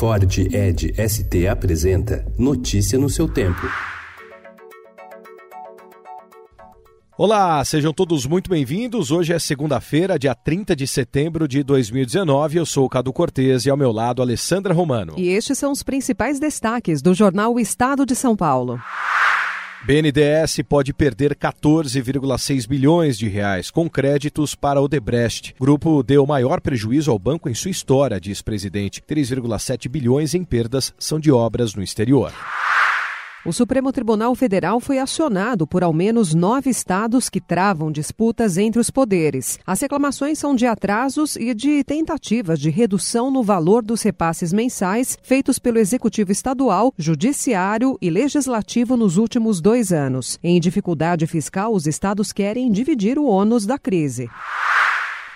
Ford Ed ST apresenta Notícia no seu tempo. Olá, sejam todos muito bem-vindos. Hoje é segunda-feira, dia 30 de setembro de 2019. Eu sou o Cadu Cortez e ao meu lado Alessandra Romano. E estes são os principais destaques do jornal O Estado de São Paulo. BNDES pode perder 14,6 bilhões de reais com créditos para o Debrecht. Grupo deu maior prejuízo ao banco em sua história, diz presidente. 3,7 bilhões em perdas são de obras no exterior. O Supremo Tribunal Federal foi acionado por ao menos nove estados que travam disputas entre os poderes. As reclamações são de atrasos e de tentativas de redução no valor dos repasses mensais feitos pelo Executivo Estadual, Judiciário e Legislativo nos últimos dois anos. Em dificuldade fiscal, os estados querem dividir o ônus da crise.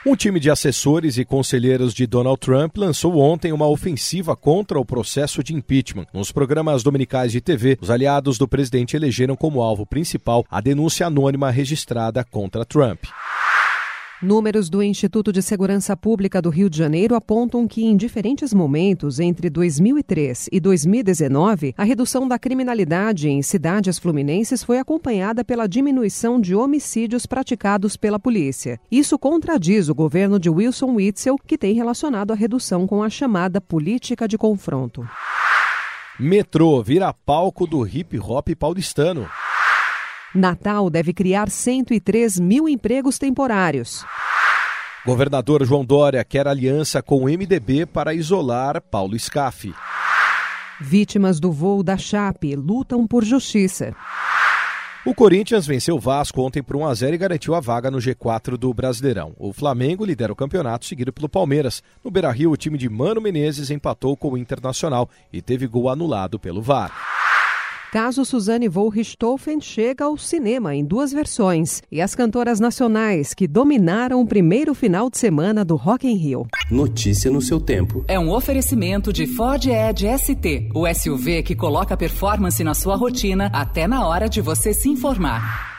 Um time de assessores e conselheiros de Donald Trump lançou ontem uma ofensiva contra o processo de impeachment. Nos programas dominicais de TV, os aliados do presidente elegeram como alvo principal a denúncia anônima registrada contra Trump. Números do Instituto de Segurança Pública do Rio de Janeiro apontam que, em diferentes momentos entre 2003 e 2019, a redução da criminalidade em cidades fluminenses foi acompanhada pela diminuição de homicídios praticados pela polícia. Isso contradiz o governo de Wilson Witzel, que tem relacionado a redução com a chamada política de confronto. Metrô vira palco do hip hop paulistano. Natal deve criar 103 mil empregos temporários. Governador João Dória quer aliança com o MDB para isolar Paulo Scaff. Vítimas do voo da Chape lutam por justiça. O Corinthians venceu o Vasco ontem por 1 a 0 e garantiu a vaga no G4 do Brasileirão. O Flamengo lidera o campeonato, seguido pelo Palmeiras. No Beira-Rio, o time de Mano Menezes empatou com o Internacional e teve gol anulado pelo VAR. Caso Suzane von Richthofen chega ao cinema em duas versões e as cantoras nacionais que dominaram o primeiro final de semana do Rock in Rio. Notícia no seu tempo. É um oferecimento de Ford Edge ST, o SUV que coloca performance na sua rotina até na hora de você se informar.